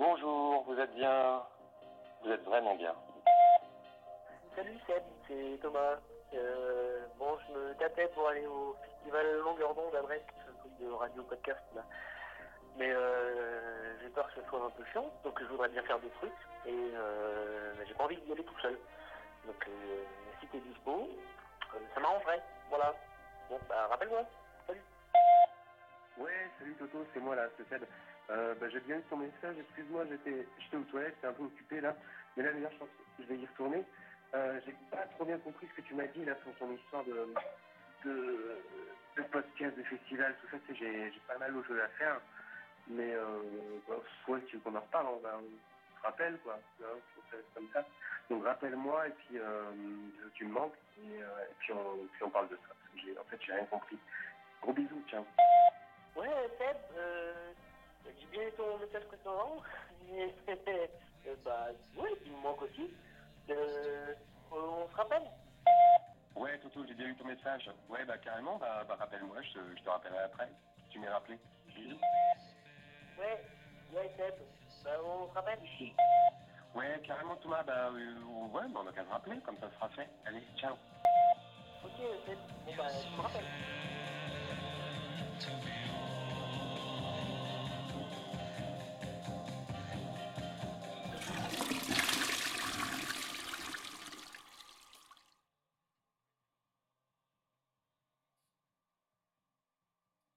Bonjour, vous êtes bien? Vous êtes vraiment bien. Salut Seb, c'est Thomas. Euh, bon, je me tapais pour aller au festival Longueur d'onde à Brest, de radio podcast là. Mais euh, j'ai peur que ce soit un peu chiant, donc je voudrais bien faire des trucs et euh, j'ai pas envie d'y aller tout seul. Donc euh, si t'es dispo, euh, ça m'arrangerait. Voilà. Bon, bah rappelle-moi. Ouais, salut Toto, c'est moi là, c'est Seb. Euh, bah, j'ai bien eu ton message, excuse-moi, j'étais j'étais aux toilettes, j'étais un peu occupé là. Mais là, d'ailleurs, je pense je vais y retourner. Euh, j'ai pas trop bien compris ce que tu m'as dit là sur ton histoire de, de, podcast, de festival, tout ça, j'ai j'ai pas mal de choses à faire. Mais euh, bah, soit tu veux qu'on en reparle, on, va- on se rappelle quoi, comme ça. Donc rappelle-moi et puis euh, tu me manques et, euh, et puis, on, puis on parle de ça. En fait, j'ai rien compris. Gros bisous, ciao. Ouais, Seb, euh, j'ai bien eu ton message précédent. Euh, bah, ouais, il me manque aussi. Euh, on se rappelle Ouais, Toto, j'ai bien eu ton message. Ouais, bah carrément, bah, bah rappelle-moi, je, te- je te rappellerai après. Tu m'es rappelé. Bisous. Ouais, ouais, Seb. Bah, on se rappelle Ouais, carrément, Thomas, bah euh, ouais, bah, on a qu'à se rappeler, comme ça sera fait. Allez, ciao. Ok,